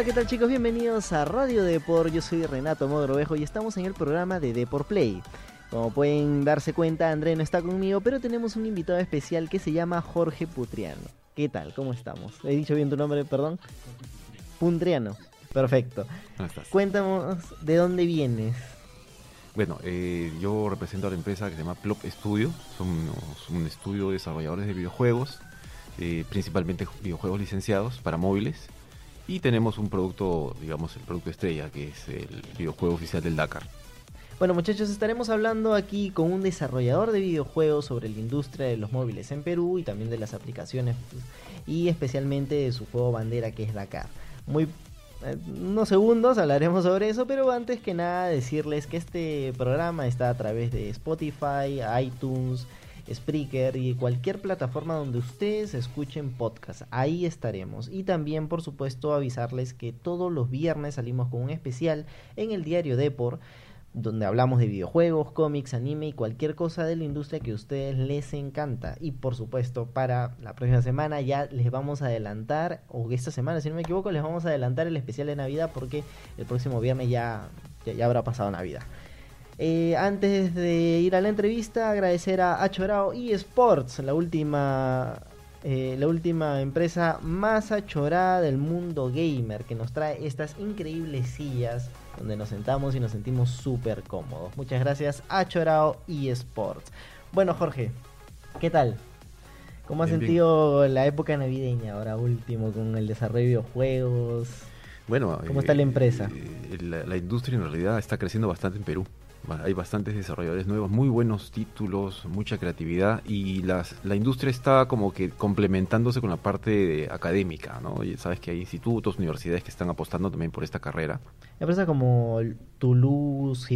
Hola, ¿qué tal chicos? Bienvenidos a Radio Depor. Yo soy Renato Mogrovejo y estamos en el programa de Depor Play. Como pueden darse cuenta, André no está conmigo, pero tenemos un invitado especial que se llama Jorge Putriano. ¿Qué tal? ¿Cómo estamos? ¿He dicho bien tu nombre, perdón? Puntriano. Perfecto. ¿Cómo estás? Cuéntanos de dónde vienes. Bueno, eh, yo represento a la empresa que se llama Plop Studio. Somos un estudio de desarrolladores de videojuegos, eh, principalmente videojuegos licenciados para móviles. Y tenemos un producto, digamos, el producto estrella, que es el videojuego oficial del Dakar. Bueno muchachos, estaremos hablando aquí con un desarrollador de videojuegos sobre la industria de los móviles en Perú y también de las aplicaciones y especialmente de su juego bandera que es Dakar. Muy eh, unos segundos hablaremos sobre eso, pero antes que nada decirles que este programa está a través de Spotify, iTunes, Spreaker y cualquier plataforma donde ustedes escuchen podcast. Ahí estaremos. Y también, por supuesto, avisarles que todos los viernes salimos con un especial en el diario Depor donde hablamos de videojuegos, cómics, anime y cualquier cosa de la industria que a ustedes les encanta. Y por supuesto, para la próxima semana ya les vamos a adelantar, o esta semana, si no me equivoco, les vamos a adelantar el especial de Navidad porque el próximo viernes ya, ya, ya habrá pasado Navidad. Eh, antes de ir a la entrevista, agradecer a Achorao eSports, la última eh, la última empresa más achorada del mundo gamer que nos trae estas increíbles sillas donde nos sentamos y nos sentimos súper cómodos. Muchas gracias a Chorao eSports. Bueno Jorge, ¿qué tal? ¿Cómo has Bien, sentido la época navideña ahora último con el desarrollo de videojuegos? Bueno, ¿Cómo está la empresa? eh, la, la industria en realidad está creciendo bastante en Perú. Hay bastantes desarrolladores nuevos, muy buenos títulos, mucha creatividad y las, la industria está como que complementándose con la parte de- académica, ¿no? Y sabes que hay institutos, universidades que están apostando también por esta carrera. Empresas como Toulouse,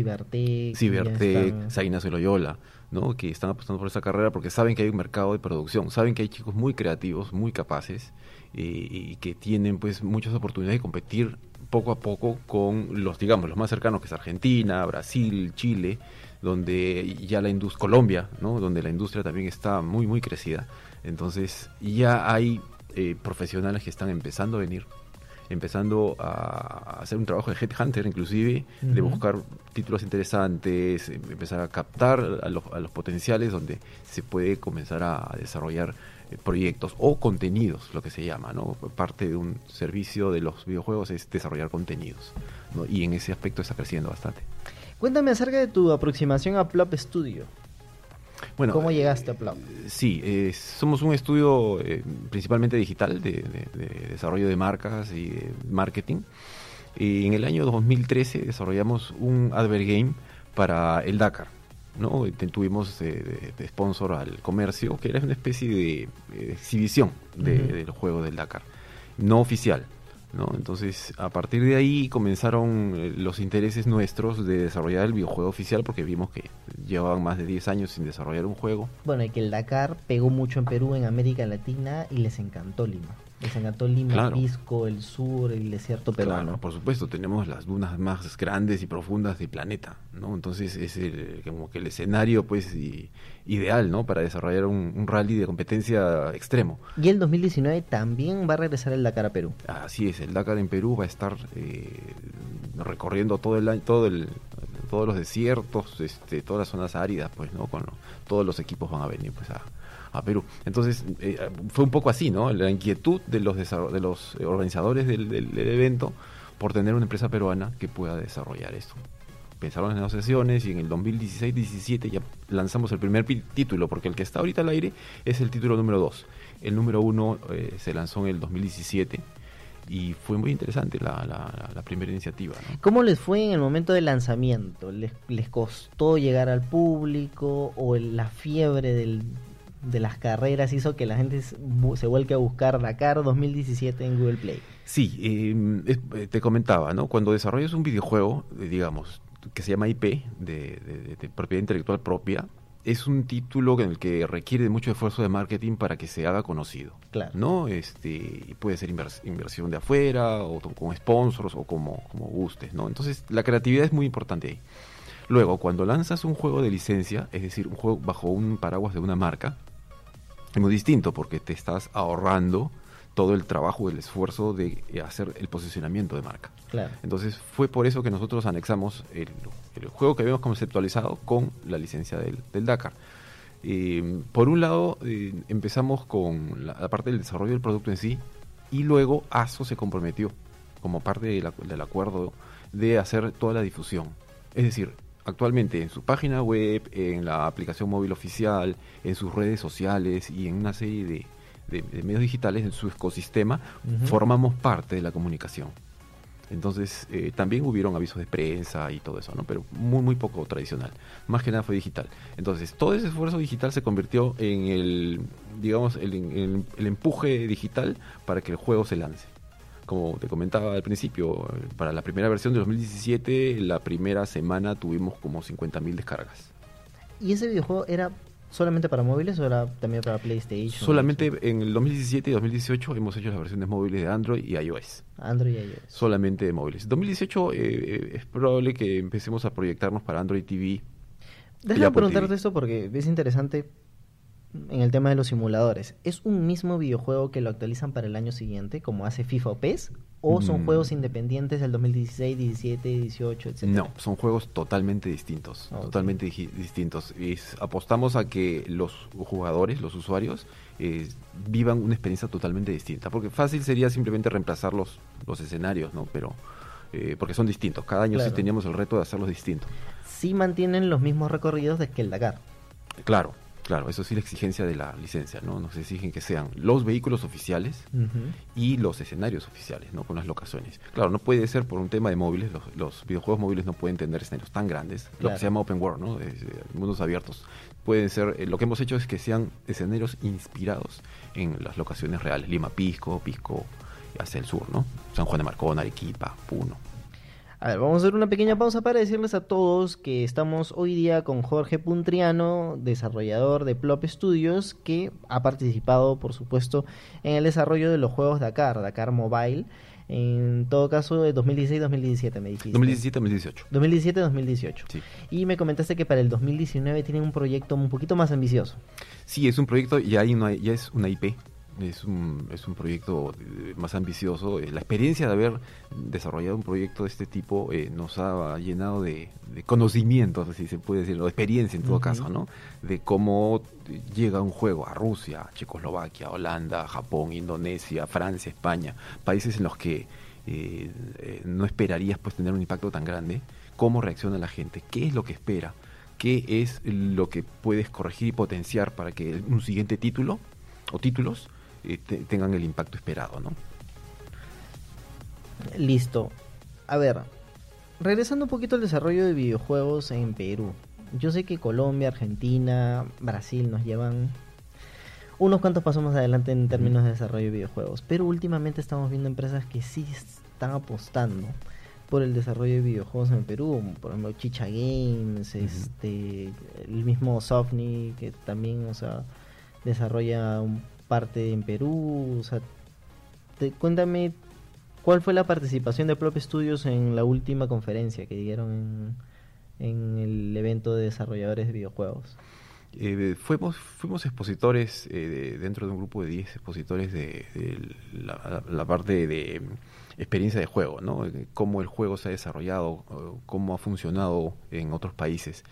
están- San Ignacio de Loyola, ¿no? que están apostando por esa carrera porque saben que hay un mercado de producción, saben que hay chicos muy creativos, muy capaces y que tienen pues muchas oportunidades de competir poco a poco con los, digamos, los más cercanos que es Argentina, Brasil, Chile, donde ya la industria, Colombia, ¿no? donde la industria también está muy, muy crecida. Entonces ya hay eh, profesionales que están empezando a venir empezando a hacer un trabajo de headhunter inclusive, de buscar títulos interesantes, em- empezar a captar a los, a los potenciales donde se puede comenzar a desarrollar eh, proyectos o contenidos, lo que se llama, ¿no? Parte de un servicio de los videojuegos es desarrollar contenidos, ¿no? Y en ese aspecto está creciendo bastante. Cuéntame acerca de tu aproximación a Plop Studio. Bueno, ¿Cómo eh, llegaste a Plop? Sí, eh, somos un estudio eh, principalmente digital de, de- de desarrollo de marcas y de marketing. Y en el año 2013 desarrollamos un advert game para el Dakar. ¿no? Tuvimos eh, de, sponsor al comercio, que era una especie de eh, exhibición de, Ujú. del juego del Dakar, no oficial. ¿No? Entonces, a partir de ahí comenzaron eh, los intereses nuestros de desarrollar el videojuego oficial, porque vimos que llevaban más de 10 años sin desarrollar un juego. Bueno, y que el Dakar pegó mucho en Perú, en América Latina, y les encantó Lima. Les encantó Lima, Claro. Pisco, el sur, el desierto peruano. Claro, por supuesto, tenemos las dunas más grandes y profundas del planeta, ¿no? Entonces es el, como que el escenario, pues, ideal, ¿no? Para desarrollar un, un rally de competencia extremo. Y el 2019 también va a regresar el Dakar a Perú. Así es, el Dakar en Perú va a estar eh, recorriendo todo el año, todo el, todos los desiertos, este, todas las zonas áridas, pues, ¿no? Con todos los equipos van a venir, pues, a, a Perú. Entonces, eh, fue un poco así, ¿no? La inquietud de los, de los eh, organizadores del, evento por tener una empresa peruana que pueda desarrollar esto. Empezaron las negociaciones y en el 2016-17 ya lanzamos el primer título, porque el que está ahorita al aire es el título número 2. El número 1 se lanzó en el 2017 y fue muy interesante la, primera iniciativa. ¿Cómo les fue en el momento del lanzamiento? ¿Les, les costó llegar al público o la fiebre del- de las carreras hizo que la gente se vuelque a buscar Dakar 2017 en Google Play? Sí, eh, es- eh, te comentaba, ¿no? Cuando desarrollas un videojuego, eh, digamos, que se llama IP, de, de- de- de propiedad intelectual propia, es un título en el que requiere mucho esfuerzo de marketing para que se haga conocido. Claro. ¿no? Este, puede ser invers- inversión de afuera, o con sponsors, o como, como gustes, ¿no? Entonces, la creatividad es muy importante ahí. Luego, cuando lanzas un juego de licencia, es decir, un juego bajo un paraguas de una marca, es muy distinto porque te estás ahorrando todo el trabajo, el esfuerzo de hacer el posicionamiento de marca. Claro. Entonces fue por eso que nosotros anexamos el, el juego que habíamos conceptualizado con la licencia del, del Dakar. Eh, por un lado, eh, empezamos con la, la parte del desarrollo del producto en sí y luego ASO se comprometió como parte de la- del acuerdo de hacer toda la difusión. Es decir, actualmente en su página web, en la aplicación móvil oficial, en sus redes sociales y en una serie de, de- de medios digitales, en su ecosistema, formamos parte de la comunicación. Entonces, eh, también hubieron avisos de prensa y todo eso, ¿no? Pero muy, muy poco tradicional. Más que nada fue digital. Entonces, todo ese esfuerzo digital se convirtió en el, digamos, el, el- el empuje digital para que el juego se lance. Como te comentaba al principio, para la primera versión de 2017, la primera semana tuvimos como 50.000 descargas. ¿Y ese videojuego era solamente para móviles o era también para PlayStation? Solamente en el 2017 y 2018 hemos hecho las versiones móviles de Android y iOS. Android y iOS. solamente de móviles. 2018 eh, eh, es probable que empecemos a proyectarnos para Android TV. Déjame preguntarte TV. esto porque es interesante en el tema de los simuladores. ¿Es un mismo videojuego que lo actualizan para el año siguiente, como hace FIFA o PES? ¿O son Mm. juegos independientes del 2016, 17, 18, etcétera? No, son juegos totalmente distintos, totalmente distintos. Es- apostamos a que los jugadores, los usuarios, eh, vivan una experiencia totalmente distinta. Porque fácil sería simplemente reemplazar los, los escenarios, ¿no? Pero eh, porque son distintos. Cada año Claro. sí teníamos el reto de hacerlos distintos. Sí mantienen los mismos recorridos de que el Dakar. Claro, claro, eso sí la exigencia de la licencia, ¿no? Nos exigen que sean los vehículos oficiales, y los escenarios oficiales, ¿no? Con las locaciones. Claro, no puede ser por un tema de móviles, los, los videojuegos móviles no pueden tener escenarios tan grandes, lo que se llama open world, ¿no? Es, eh, mundos abiertos. Pueden ser, eh, lo que hemos hecho es que sean escenarios inspirados en las locaciones reales, Lima Pisco, Pisco hacia el sur, ¿no? San Juan de Marcón, Arequipa, Puno. A ver, vamos a hacer una pequeña pausa para decirles a todos que estamos hoy día con Jorge Puntriano, desarrollador de Plop Studios, que ha participado, por supuesto, en el desarrollo de los juegos Dakar, Dakar Mobile, en todo caso de 2016-2017, me dijiste. 2017-2018. 2017-2018. Sí. Y me comentaste que para el 2019 tienen un proyecto un poquito más ambicioso. Sí, es un proyecto, ya, hay una, ya es una IP, es un, es un proyecto eh, más ambicioso. Eh, La experiencia de haber desarrollado un proyecto de este tipo eh, nos ha llenado de, de conocimientos, si se puede decir, o de experiencia en todo caso, ¿no? De cómo llega un juego a Rusia, Checoslovaquia, Holanda, Japón, Indonesia, Francia, España, países en los que eh, eh, no esperarías pues tener un impacto tan grande. ¿Cómo reacciona la gente? ¿Qué es lo que espera? ¿Qué es lo que puedes corregir y potenciar para que un siguiente título o títulos eh, te- tengan el impacto esperado, ¿no? Listo. A ver, regresando un poquito al desarrollo de videojuegos en Perú. Yo sé que Colombia, Argentina, Brasil nos llevan unos cuantos pasos más adelante en términos de desarrollo de videojuegos. Pero últimamente estamos viendo empresas que sí están apostando por el desarrollo de videojuegos en Perú. Por ejemplo, Chicha Games, este, el mismo Softny, que también, o sea, desarrolla un parte en Perú. O sea, te- cuéntame cuál fue la participación de Plop Studios en la última conferencia que dieron en, en el evento de desarrolladores de videojuegos. Eh, fuimos, fuimos expositores eh, de- dentro de un grupo de 10 expositores de, la, parte de mm, experiencia de juego, ¿no? De Cómo el juego se ha desarrollado, eh, cómo ha funcionado en otros países.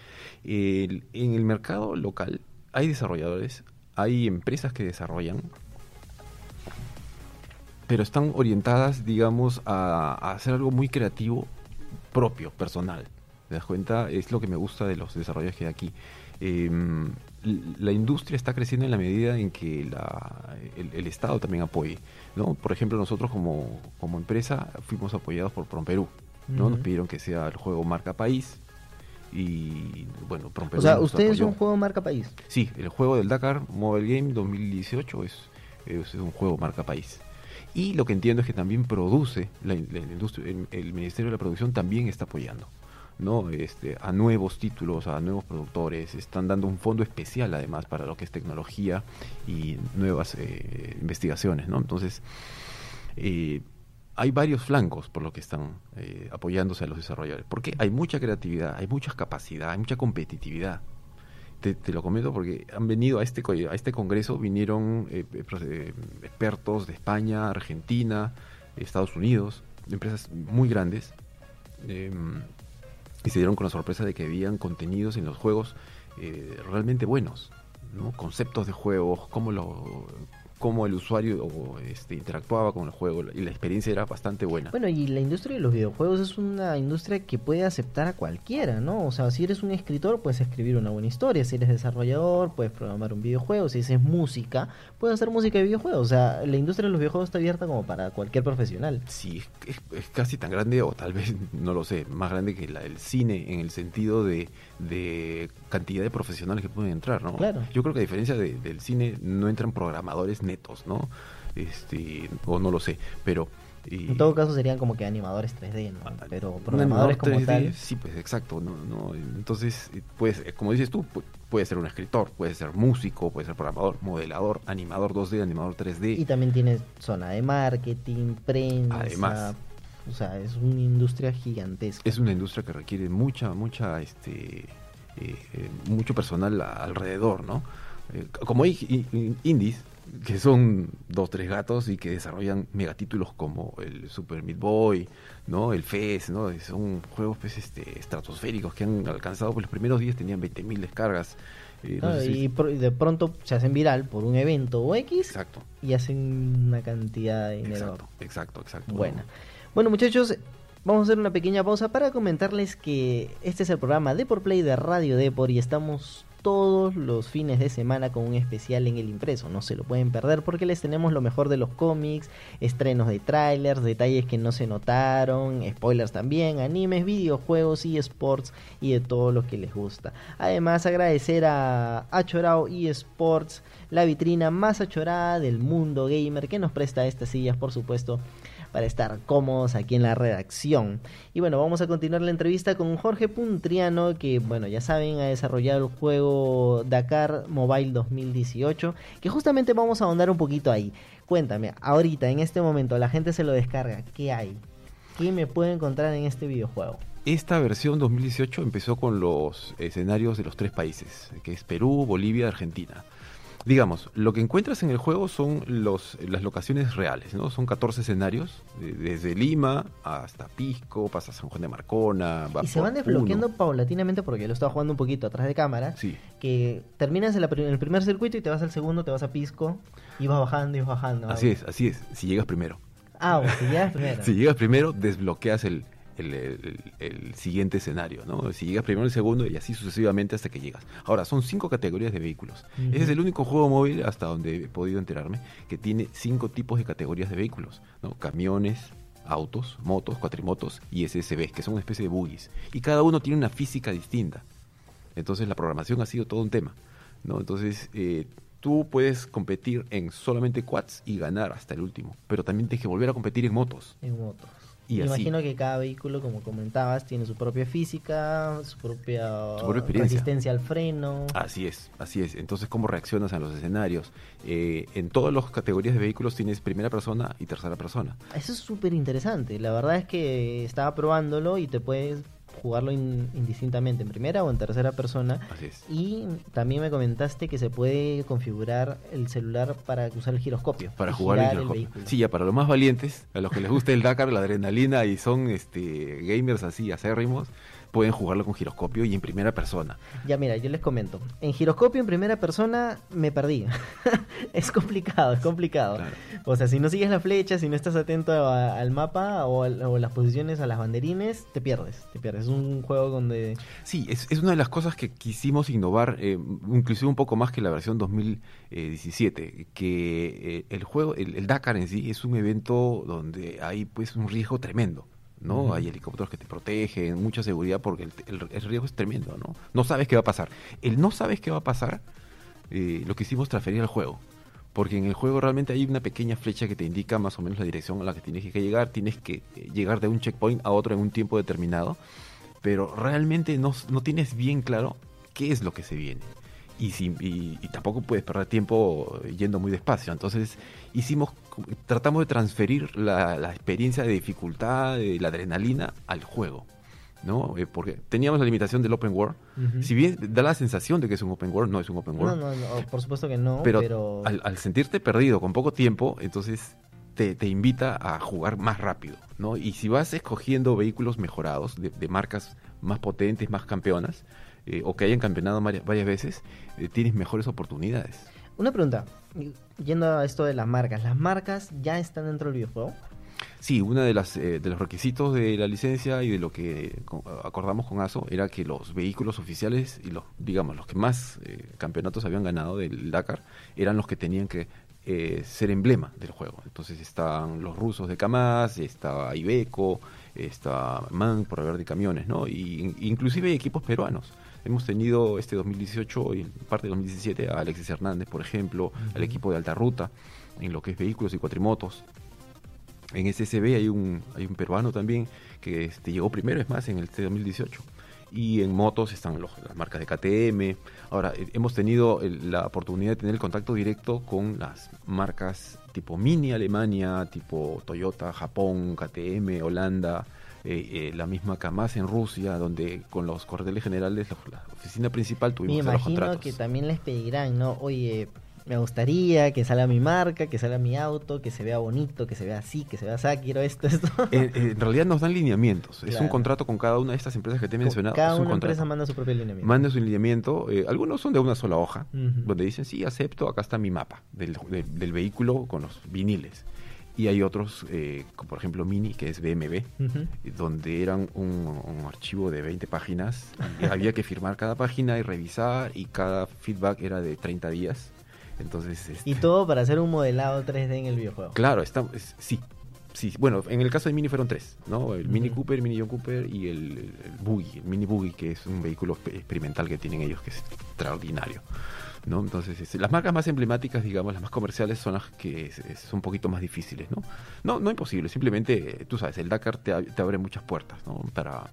En el mercado local hay desarrolladores, hay empresas que desarrollan, pero están orientadas, digamos, a, a hacer algo muy creativo, propio, personal. ¿Te das cuenta? Es lo que me gusta de los desarrollos que hay aquí. Eh, l- la industria está creciendo en la medida en que la- el, el Estado también apoye. ¿no? Por ejemplo, nosotros como, como empresa fuimos apoyados por PromPerú. ¿no? Nos pidieron que sea el juego marca país. Y bueno, PromPerú O sea, ustedes apoyó. un juego marca país. Sí, el juego del Dakar Mobile Game 2018 es, es un juego marca país. Y lo que entiendo es que también produce, la, la industria, el, el Ministerio de la Producción también está apoyando. ¿no? Este, a nuevos títulos, a nuevos productores, están dando un fondo especial además para lo que es tecnología y nuevas eh, investigaciones, ¿no? Entonces, eh, hay varios flancos por lo que están eh, apoyándose a los desarrolladores, porque hay mucha creatividad, hay mucha capacidad, hay mucha competitividad. te, lo comento porque han venido a este, a este congreso, vinieron eh, eh, eh, expertos de España, Argentina, Estados Unidos, empresas muy grandes, eh, y se dieron con la sorpresa de que habían contenidos en los juegos realmente buenos, ¿no? conceptos de juegos, cómo, lo, cómo el usuario este, interactuaba con el juego, y la experiencia era bastante buena. Bueno, y la industria de los videojuegos es una industria que puede aceptar a cualquiera, ¿no? O sea, si eres un escritor, puedes escribir una buena historia. Si eres desarrollador, puedes programar un videojuego. Si haces música, puedes hacer música de videojuegos. O sea, la industria de los videojuegos está abierta como para cualquier profesional. Sí, es, es- es casi tan grande, o tal vez, no lo sé, más grande que la, el cine en el sentido de, de cantidad de profesionales que pueden entrar, ¿no? Claro. Yo creo que a diferencia de- del cine no entran programadores netos, ¿no? Este, o no lo sé, pero... y- En todo caso, serían como que animadores 3D, ¿no? Ah, Pero programadores como animador 3D, tal. Sí, pues exacto. No, no, entonces, pues, como dices tú, pu- puede ser un escritor, puede ser músico, puede ser programador, modelador, animador 2D, animador 3D. Y también tienes zona de marketing, prensa. Además. O sea, es una industria gigantesca. es una industria que requiere mucha, mucha, este, eh, eh, mucho personal alrededor, ¿no? Eh, como hay indies que son dos, tres gatos y que desarrollan megatítulos como el Super Meat Boy, ¿no? El FES, ¿no? Son juegos pues, este, estratosféricos que han alcanzado, pues los primeros días tenían 20.000 descargas. eh, no Ah, sé si- y, de pronto se hacen viral por un evento o X Exacto, y hacen una cantidad de dinero exacto, exacto, exacto. buena. Bueno, muchachos, vamos a hacer una pequeña pausa para comentarles que este es el programa de por Play de Radio Depor y estamos todos los fines de semana con un especial en el impreso. No se lo pueden perder porque les tenemos lo mejor de los cómics, estrenos de trailers, detalles que no se notaron, spoilers también, animes, videojuegos y sports y de todo lo que les gusta. Además, agradecer a Achorao eSports, la vitrina más achorada del mundo gamer que nos presta estas sillas, por supuesto para estar cómodos aquí en la redacción. Y bueno, vamos a continuar la entrevista con Jorge Puntriano, que bueno, ya saben, ha desarrollado el juego Dakar Mobile 2018, que justamente vamos a ahondar un poquito ahí. Cuéntame, ahorita, en este momento, la gente se lo descarga, ¿qué hay? ¿Qué me puedo encontrar en este videojuego? Esta versión 2018 empezó con los escenarios de los tres países, que es Perú, Bolivia, Argentina. Digamos, lo que encuentras en el juego son los, las locaciones reales, ¿no? Son 14 escenarios, de- desde Lima hasta Pisco, pasa San Juan de Marcona, va Y se van desbloqueando Puno. paulatinamente porque lo estaba jugando un poquito atrás de cámara. Sí, Que terminas en, la pri- en el primer circuito y te vas al segundo, te vas a Pisco y vas bajando y vas bajando. así es, así es, si llegas primero. Ah, o si llegas primero. Si llegas primero, desbloqueas el, el, el- el siguiente escenario, ¿no? Si llegas primero, el segundo y así sucesivamente hasta que llegas. Ahora, son cinco categorías de vehículos. Ese es el único juego móvil, hasta donde he podido enterarme, que tiene cinco tipos de categorías de vehículos, ¿no? Camiones, autos, motos, cuatrimotos y SSBs, que son una especie de buggies. Y cada uno tiene una física distinta. Entonces la programación ha sido todo un tema, ¿no? Entonces eh, tú puedes competir en solamente quads y ganar hasta el último, pero también tienes que volver a competir en motos. en motos. Y Me así. imagino que cada vehículo, como comentabas, tiene su propia física, su propia, Su propia experiencia. resistencia al freno. Así es, así es. Entonces, ¿cómo reaccionas a los escenarios? Eh, en todas las categorías de vehículos tienes primera persona y tercera persona. Eso es súper interesante. La verdad es que estaba probándolo y te puedes jugarlo in- indistintamente en primera o en tercera persona. Así es. Y también me comentaste que se puede configurar el celular para usar el giroscopio. Para jugar el giroscopio. Sí, ya para los más valientes, a los que les gusta el Dakar, la adrenalina y son este gamers así acérrimos, pueden jugarlo con giroscopio y en primera persona. Ya mira, yo les comento. En giroscopio en primera persona me perdí. es complicado, es complicado. Claro. O sea, si no sigues la flecha, si no estás atento a- al mapa o, o las posiciones, a las banderines, te pierdes. Te pierdes. Es un juego donde... Sí, es, es una de las cosas que quisimos innovar, eh, inclusive un poco más que la versión 2017, que eh, el juego, el, el Dakar en sí es un evento donde hay pues un riesgo tremendo. ¿No? Hay helicópteros que te protegen, mucha seguridad porque el, el- el riesgo es tremendo, ¿no? No sabes qué va a pasar. El no sabes qué va a pasar, eh, lo quisimos transferir al juego. Porque en el juego realmente hay una pequeña flecha que te indica más o menos la dirección a la que tienes que llegar. Tienes que eh, llegar de un checkpoint a otro en un tiempo determinado. Pero realmente no, no tienes bien claro qué es lo que se viene. Y, si- y- y tampoco puedes perder tiempo yendo muy despacio. Entonces hicimos, tratamos de transferir la, la experiencia de dificultad, de la adrenalina al juego. ¿no? Eh, porque teníamos la limitación del open world. Si bien da la sensación de que es un open world, no es un open No, world. no, no, por supuesto que no, pero pero, Al, al sentirte perdido con poco tiempo, entonces te, te invita a jugar más rápido, ¿no? Y si vas escogiendo vehículos mejorados, de, de marcas más potentes, más campeonas, eh, o que hayan campeonado varias, varias veces, eh, tienes mejores oportunidades. Una pregunta, yendo a esto de las marcas, ¿las marcas ya están dentro del videojuego? Sí, uno de, las, eh, de los requisitos de la licencia y de lo que eh, co- acordamos con ASO era que los vehículos oficiales y los, digamos, los que más eh, campeonatos habían ganado del Dakar eran los que tenían que eh, ser emblema del juego. Entonces estaban los rusos de Kamaz, estaba Iveco, está MAN por hablar de camiones, ¿no? Y, inclusive hay equipos peruanos. Hemos tenido este 2018 y parte de 2017 a Alexis Hernández, por ejemplo, al equipo de alta ruta, en lo que es vehículos y cuatrimotos. En SSB hay un, hay un peruano también que este, llegó primero, es más, en el este 2018. Y en motos están los- las marcas de KTM. Ahora, eh, hemos tenido el- la oportunidad de tener el contacto directo con las marcas tipo Mini Alemania, tipo Toyota, Japón, KTM, Holanda, eh, eh, la misma Kamaz en Rusia, donde con los cuarteles generales, los- la oficina principal Me tuvimos que hacer los imagino contratos. que también les pedirán, ¿no? Oye, me gustaría que salga mi marca, que salga mi auto, que se vea bonito, que se vea así, que se vea así, quiero esto, esto. En, en realidad nos dan lineamientos. Es un Claro. contrato con cada una de estas empresas que te he mencionado. Cada es un una contrato. empresa manda su propio lineamiento. manda su lineamiento. eh, algunos son de una sola hoja, Ujú. donde dicen, sí, acepto, acá está mi mapa del, de- del vehículo con los viniles. Y hay otros, eh, como por ejemplo Mini, que es BMB, Ujú. eh, donde eran un, un archivo de 20 páginas. y había que firmar cada página y revisar, y cada feedback era de 30 días. Entonces, este, Y todo para hacer un modelado 3D en el videojuego. Claro, está, es- sí. Sí, bueno, en el caso de Mini fueron tres, ¿no? El Mini. Cooper, el Mini John Cooper y el, el, Buggy, el Mini Buggy, que es un vehículo exper- experimental que tienen ellos, que es extraordinario, Entonces, este, las marcas más emblemáticas, digamos, las más comerciales, son las que es un poquito más difíciles, ¿no? No, no imposible, simplemente, eh, tú sabes, el Dakar te, ab- te abre muchas puertas, ¿no? Para,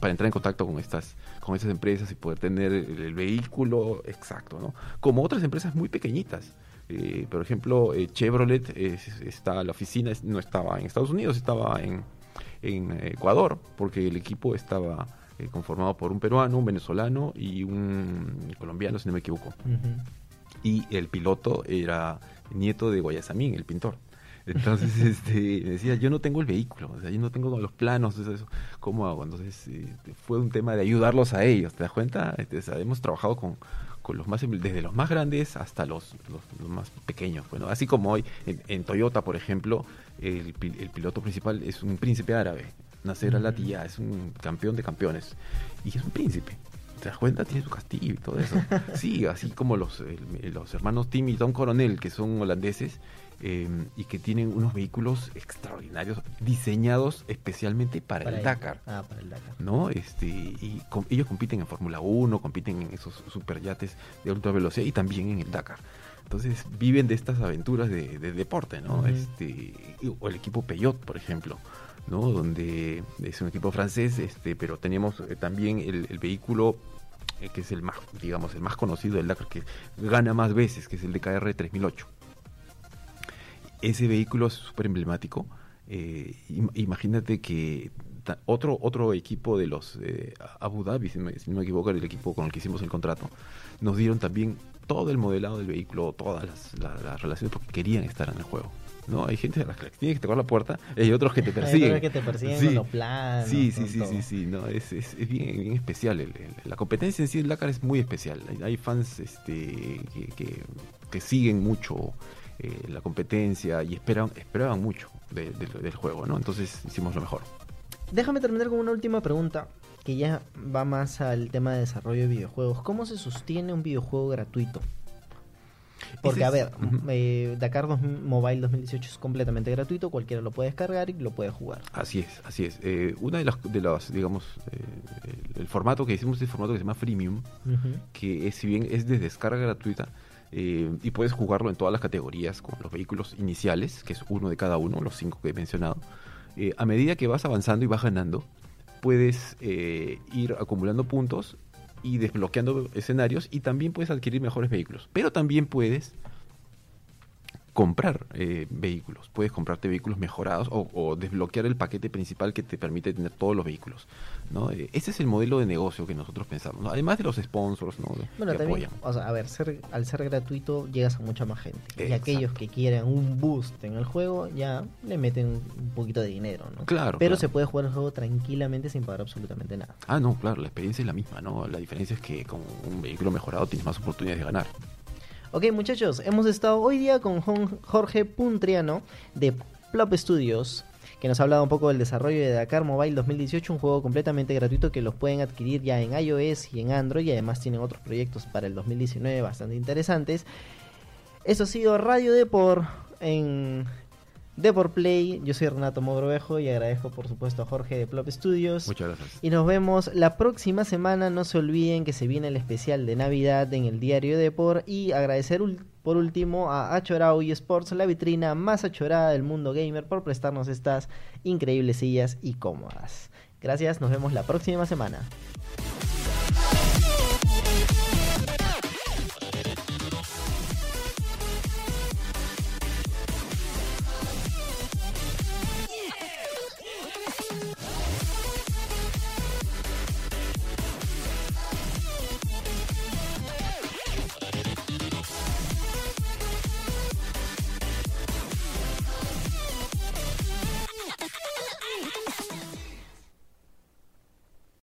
para entrar en contacto con estas, con estas empresas y poder tener el, vehículo exacto, ¿no? Como otras empresas muy pequeñitas. Eh, por ejemplo, eh, Chevrolet es- está la oficina no estaba en Estados Unidos, estaba en Ecuador, porque el equipo estaba eh, conformado por un peruano, un venezolano y un colombiano, si no me equivoco. Ujú. Y el piloto era nieto de Guayasamín, el pintor. Entonces, este, decía, yo no tengo el vehículo, o sea, yo no tengo los planos, eso, ¿cómo hago? Entonces, eh, fue un tema de ayudarlos a ellos, ¿te das cuenta? Este, o sea, hemos trabajado con, con los más, desde los más grandes hasta los, los, los más pequeños. Bueno, así como hoy en, en Toyota, por ejemplo, el, el piloto principal es un príncipe árabe, Nasser Ujú. Al-Attiyah, es un campeón de campeones, y es un príncipe. ¿Te das cuenta? Tiene su castillo y todo eso. Sí, así como los, el- los hermanos Tim y Tom Coronel, que son holandeses eh, y que tienen unos vehículos extraordinarios diseñados especialmente para, el. Dakar. Ah, para el Dakar. ¿no? Este, y com- ellos compiten en Fórmula 1, compiten en esos superyates de ultra velocidad y también en el Dakar. Entonces viven de estas aventuras de, de deporte, ¿no? Este, o el equipo Peugeot, por ejemplo, ¿no? Donde es un equipo francés, este, pero teníamos eh, también el, vehículo eh, que es el más, digamos, el más conocido del Dakar, que gana más veces, que es el DKR 3008. Ese vehículo es súper emblemático. Eh, im- imagínate que otro, otro equipo de los eh, Abu Dhabi, si, me- no me equivoco, el equipo con el que hicimos el contrato, nos dieron también todo el modelado del vehículo, todas las, la- las relaciones, porque querían estar en el juego. ¿No? Hay gente a la que tienes que tocar la puerta y hay otros que te Hay persiguen. otros que te persiguen Sí. con los planos. Sí, sí, sí, todo. sí, sí, no, es, es, es bien, bien especial. el- el- la competencia en sí del Dakar es muy especial. Hay, hay fans este, que, que, que siguen mucho eh, la competencia y esperan, esperaban mucho de- de- del juego, ¿no? Entonces hicimos lo mejor. Déjame terminar con una última pregunta que ya va más al tema de desarrollo de videojuegos. ¿Cómo se sostiene un videojuego gratuito? Porque, a ver, eh, Dakar 2000 Mobile 2018 es completamente gratuito, cualquiera lo puede descargar y lo puede jugar. Así es, así es. Eh, una de las, de las digamos, eh, el, el formato que hicimos es el formato que se llama Freemium, que es, si bien es de descarga gratuita eh, y puedes jugarlo en todas las categorías con los vehículos iniciales, que es uno de cada uno, los cinco que he mencionado, a medida que vas avanzando y vas ganando, puedes ir acumulando puntos y desbloqueando escenarios y también puedes adquirir mejores vehículos. Pero también puedes comprar eh, vehículos, puedes comprarte vehículos mejorados o, o, desbloquear el paquete principal que te permite tener todos los vehículos. ¿no? Eh, ese es el modelo de negocio que nosotros pensamos, ¿no? además de los sponsors ¿no? bueno, que también, apoyan. o sea, a ver, ser, al ser gratuito llegas a mucha más gente. Y aquellos que quieren un boost en el juego ya le meten un poquito de dinero, ¿no? Claro, Pero claro. se puede jugar el juego tranquilamente sin pagar absolutamente nada. Ah, no, claro, la experiencia es la misma, ¿no? La diferencia es que con un vehículo mejorado tienes más oportunidades de ganar. Ok, muchachos, hemos estado hoy día con Jorge Puntriano de Plop Studios, que nos ha hablado un poco del desarrollo de Dakar Mobile 2018, un juego completamente gratuito que los pueden adquirir ya en iOS y en Android, y además tienen otros proyectos para el 2019 bastante interesantes. Eso ha sido Radio Depor en Depor Play. Yo soy Renato Mogrovejo y agradezco por supuesto a Jorge de Plop Studios. Muchas gracias. Y nos vemos la próxima semana. No se olviden que se viene el especial de Navidad en el diario Depor. Y agradecer por último a Achorao y Sports, la vitrina más achorada del mundo gamer, por prestarnos estas increíbles sillas y cómodas. Gracias, nos vemos la próxima semana.